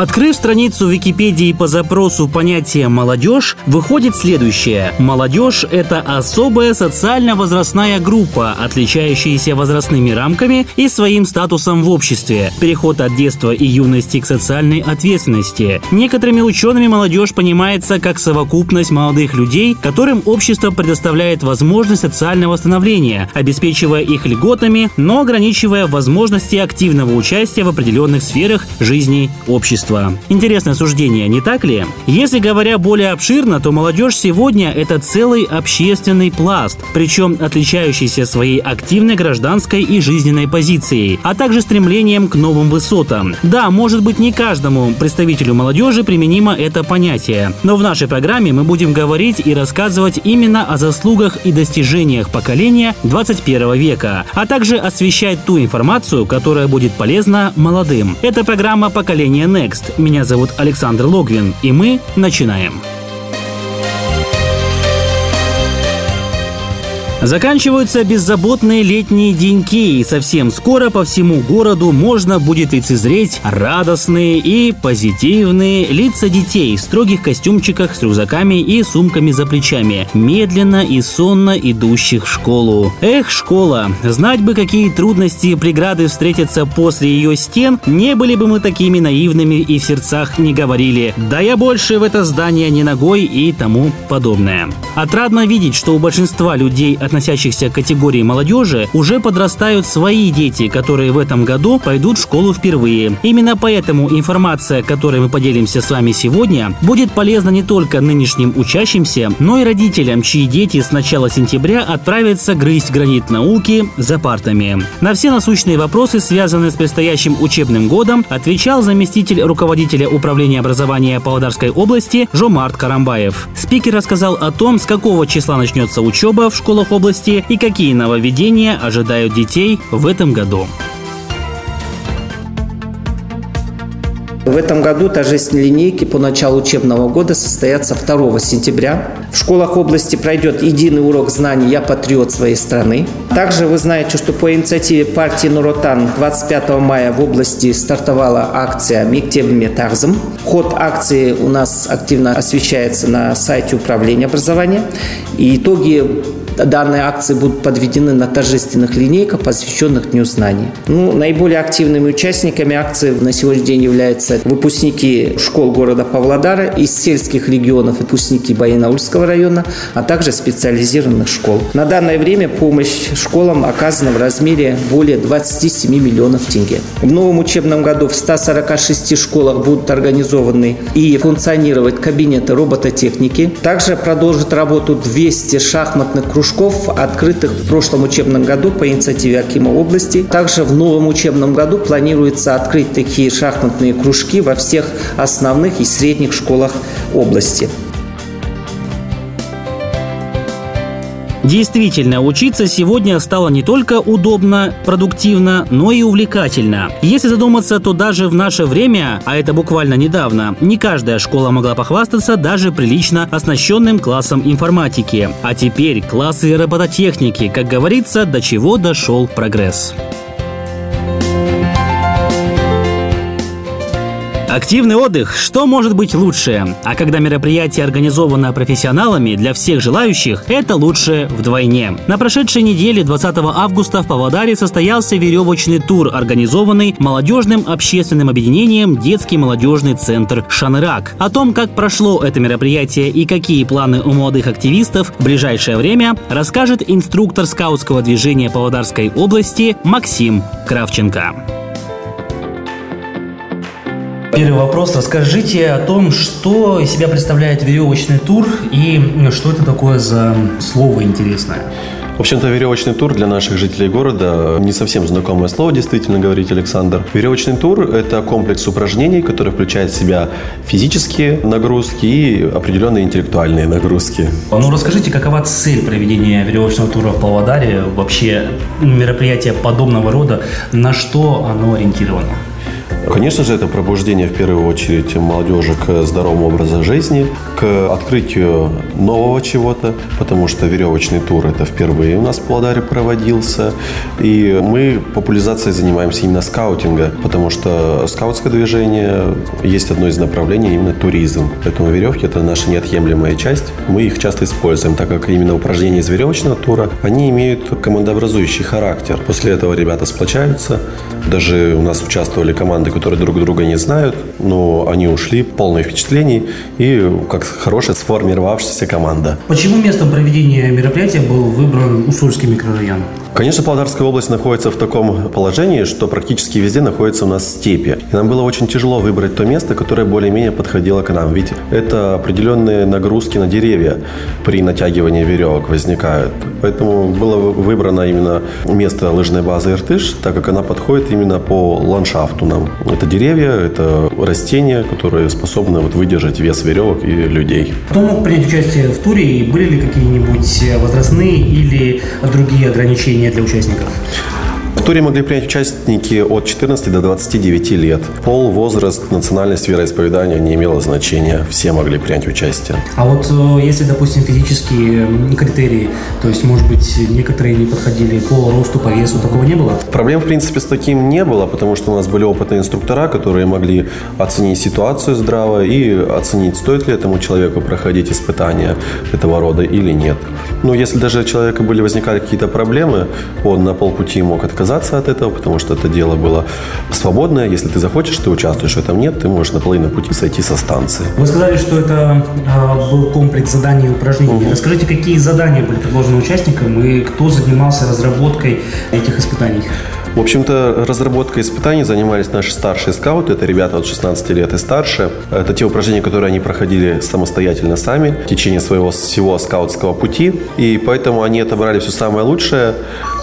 Открыв страницу Википедии по запросу понятия «молодежь», выходит следующее. Молодежь – это особая социально-возрастная группа, отличающаяся возрастными рамками и своим статусом в обществе. Переход от детства и юности к социальной ответственности. Некоторыми учеными молодежь понимается как совокупность молодых людей, которым общество предоставляет возможность социального становления, обеспечивая их льготами, но ограничивая возможности активного участия в определенных сферах жизни общества общества. Интересное суждение, не так ли? Если говоря более обширно, то молодежь сегодня – это целый общественный пласт, причем отличающийся своей активной гражданской и жизненной позицией, а также стремлением к новым высотам. Да, может быть не каждому представителю молодежи применимо это понятие, но в нашей программе мы будем говорить и рассказывать именно о заслугах и достижениях поколения 21 века, а также освещать ту информацию, которая будет полезна молодым. Это программа «Поколение Next», Next. Меня зовут Александр Логвин, и мы начинаем. Заканчиваются беззаботные летние деньки, и совсем скоро по всему городу можно будет лицезреть радостные и позитивные лица детей в строгих костюмчиках с рюкзаками и сумками за плечами, медленно и сонно идущих в школу. Эх, школа, знать бы, какие трудности и преграды встретятся после ее стен, не были бы мы такими наивными и в сердцах не говорили «да я больше в это здание не ногой» и тому подобное. Отрадно видеть, что у большинства людей относящихся к категории молодежи, уже подрастают свои дети, которые в этом году пойдут в школу впервые. Именно поэтому информация, которой мы поделимся с вами сегодня, будет полезна не только нынешним учащимся, но и родителям, чьи дети с начала сентября отправятся грызть гранит науки за партами. На все насущные вопросы, связанные с предстоящим учебным годом, отвечал заместитель руководителя управления образования Павлодарской области Жомарт Карамбаев. Спикер рассказал о том, с какого числа начнется учеба в школах области области и какие нововведения ожидают детей в этом году. В этом году торжественные линейки по началу учебного года состоятся 2 сентября. В школах области пройдет единый урок знаний «Я патриот своей страны». Также вы знаете, что по инициативе партии Нуротан 25 мая в области стартовала акция «Мектеб Метарзм». Ход акции у нас активно освещается на сайте управления образования. И итоги данные акции будут подведены на торжественных линейках, посвященных Дню знаний. Ну, наиболее активными участниками акции на сегодняшний день являются выпускники школ города Павлодара, из сельских регионов выпускники Баянаульского района, а также специализированных школ. На данное время помощь школам оказана в размере более 27 миллионов тенге. В новом учебном году в 146 школах будут организованы и функционировать кабинеты робототехники. Также продолжит работу 200 шахматных кружков кружков, открытых в прошлом учебном году по инициативе Акима области. Также в новом учебном году планируется открыть такие шахматные кружки во всех основных и средних школах области. Действительно, учиться сегодня стало не только удобно, продуктивно, но и увлекательно. Если задуматься, то даже в наше время, а это буквально недавно, не каждая школа могла похвастаться даже прилично оснащенным классом информатики. А теперь классы робототехники, как говорится, до чего дошел прогресс. Активный отдых. Что может быть лучше? А когда мероприятие организовано профессионалами, для всех желающих, это лучше вдвойне. На прошедшей неделе 20 августа в Павлодаре состоялся веревочный тур, организованный молодежным общественным объединением «Детский молодежный центр Шанырак». О том, как прошло это мероприятие и какие планы у молодых активистов в ближайшее время, расскажет инструктор скаутского движения Павлодарской области Максим Кравченко. Первый вопрос. Расскажите о том, что из себя представляет веревочный тур и что это такое за слово интересное. В общем-то, веревочный тур для наших жителей города не совсем знакомое слово, действительно, говорит Александр. Веревочный тур – это комплекс упражнений, который включает в себя физические нагрузки и определенные интеллектуальные нагрузки. Ну, расскажите, какова цель проведения веревочного тура в Павлодаре? Вообще, мероприятие подобного рода, на что оно ориентировано? Конечно же, это пробуждение в первую очередь молодежи к здоровому образу жизни, к открытию нового чего-то, потому что веревочный тур это впервые у нас в Павлодаре проводился. И мы популяризацией занимаемся именно скаутинга, потому что скаутское движение есть одно из направлений именно туризм. Поэтому веревки это наша неотъемлемая часть. Мы их часто используем, так как именно упражнения из веревочного тура, они имеют командообразующий характер. После этого ребята сплочаются. Даже у нас участвовали команды, которые друг друга не знают, но они ушли полные впечатлений и как хорошая сформировавшаяся команда. Почему местом проведения мероприятия был выбран Усольский микрорайон? Конечно, Павлодарская область находится в таком положении, что практически везде находится у нас степи. И нам было очень тяжело выбрать то место, которое более-менее подходило к нам. Ведь это определенные нагрузки на деревья при натягивании веревок возникают. Поэтому было выбрано именно место лыжной базы Иртыш, так как она подходит именно по ландшафту нам. Это деревья, это растения, которые способны вот выдержать вес веревок и людей. Кто мог принять участие в туре и были ли какие-нибудь возрастные или другие ограничения развлечения для участников? В туре могли принять участники от 14 до 29 лет. Пол, возраст, национальность, вероисповедание не имело значения. Все могли принять участие. А вот э, если, допустим, физические критерии, то есть, может быть, некоторые не подходили по росту, по весу, такого не было? Проблем, в принципе, с таким не было, потому что у нас были опытные инструктора, которые могли оценить ситуацию здраво и оценить, стоит ли этому человеку проходить испытания этого рода или нет. Но если даже у человека были возникали какие-то проблемы, он на полпути мог отказаться отказаться от этого, потому что это дело было свободное. Если ты захочешь, ты участвуешь, в этом нет, ты можешь на половину пути сойти со станции. Вы сказали, что это э, был комплекс заданий и упражнений. Угу. Расскажите, какие задания были предложены участникам и кто занимался разработкой этих испытаний? В общем-то, разработкой испытаний занимались наши старшие скауты. Это ребята от 16 лет и старше. Это те упражнения, которые они проходили самостоятельно сами в течение своего всего скаутского пути. И поэтому они отобрали все самое лучшее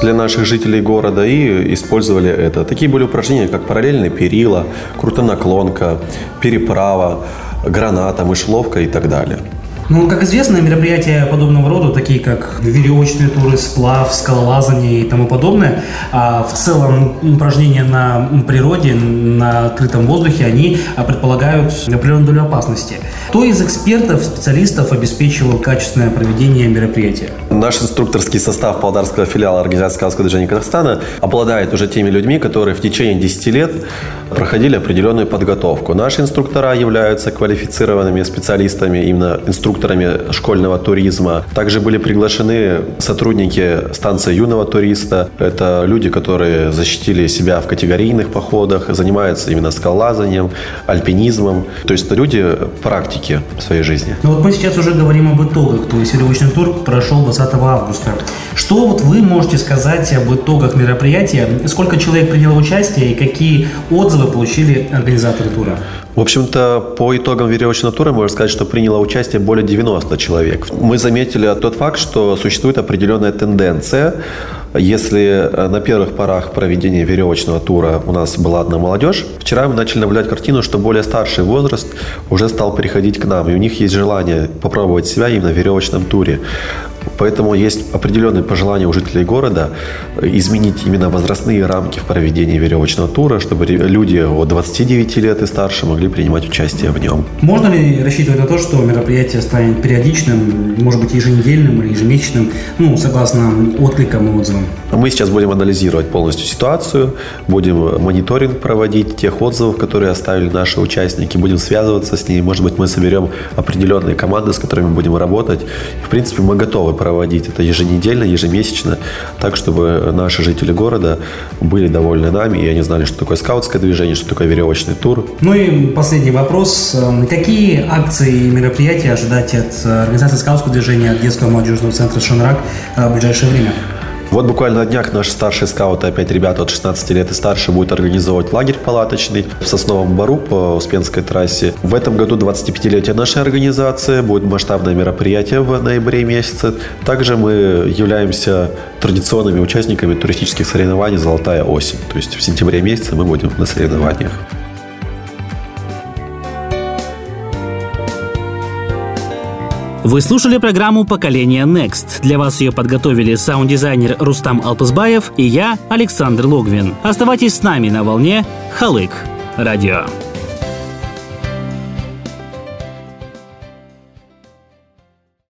для наших жителей города и использовали это. Такие были упражнения, как параллельные перила, крутонаклонка, переправа, граната, мышловка и так далее. Ну, как известно, мероприятия подобного рода, такие как веревочные туры, сплав, скалолазание и тому подобное, а в целом упражнения на природе, на открытом воздухе, они предполагают определенную долю опасности. Кто из экспертов, специалистов обеспечивал качественное проведение мероприятия? Наш инструкторский состав Павлодарского филиала Организации скаутского движения Казахстана обладает уже теми людьми, которые в течение 10 лет проходили определенную подготовку. Наши инструктора являются квалифицированными специалистами, именно инструкторами школьного туризма. Также были приглашены сотрудники станции юного туриста. Это люди, которые защитили себя в категорийных походах, занимаются именно скалолазанием, альпинизмом. То есть это люди практики в своей жизни. Ну вот мы сейчас уже говорим об итогах. То есть веревочный тур прошел 20 августа. Что вот вы можете сказать об итогах мероприятия? Сколько человек приняло участие и какие отзывы получили организаторы тура? В общем-то, по итогам веревочного тура можно сказать, что приняло участие более 90 человек. Мы заметили тот факт, что существует определенная тенденция если э, на первых порах проведения веревочного тура у нас была одна молодежь, вчера мы начали наблюдать картину, что более старший возраст уже стал приходить к нам, и у них есть желание попробовать себя именно в веревочном туре. Поэтому есть определенные пожелания у жителей города изменить именно возрастные рамки в проведении веревочного тура, чтобы люди от 29 лет и старше могли принимать участие в нем. Можно ли рассчитывать на то, что мероприятие станет периодичным, может быть, еженедельным или ежемесячным, ну, согласно откликам и отзывам? Мы сейчас будем анализировать полностью ситуацию, будем мониторинг проводить тех отзывов, которые оставили наши участники, будем связываться с ними. Может быть, мы соберем определенные команды, с которыми будем работать. В принципе, мы готовы проводить это еженедельно, ежемесячно, так, чтобы наши жители города были довольны нами, и они знали, что такое скаутское движение, что такое веревочный тур. Ну и последний вопрос. Эм, какие акции и мероприятия ожидать от э, организации скаутского движения, от детского молодежного центра «Шанрак» э, в ближайшее время? Вот буквально на днях наши старшие скауты, опять ребята от 16 лет и старше, будут организовывать лагерь палаточный в Сосновом Бару по Успенской трассе. В этом году 25-летие нашей организации, будет масштабное мероприятие в ноябре месяце. Также мы являемся традиционными участниками туристических соревнований «Золотая осень». То есть в сентябре месяце мы будем на соревнованиях. Вы слушали программу «Поколение Next». Для вас ее подготовили саунд-дизайнер Рустам Алпызбаев и я, Александр Логвин. Оставайтесь с нами на волне «Халык». радио.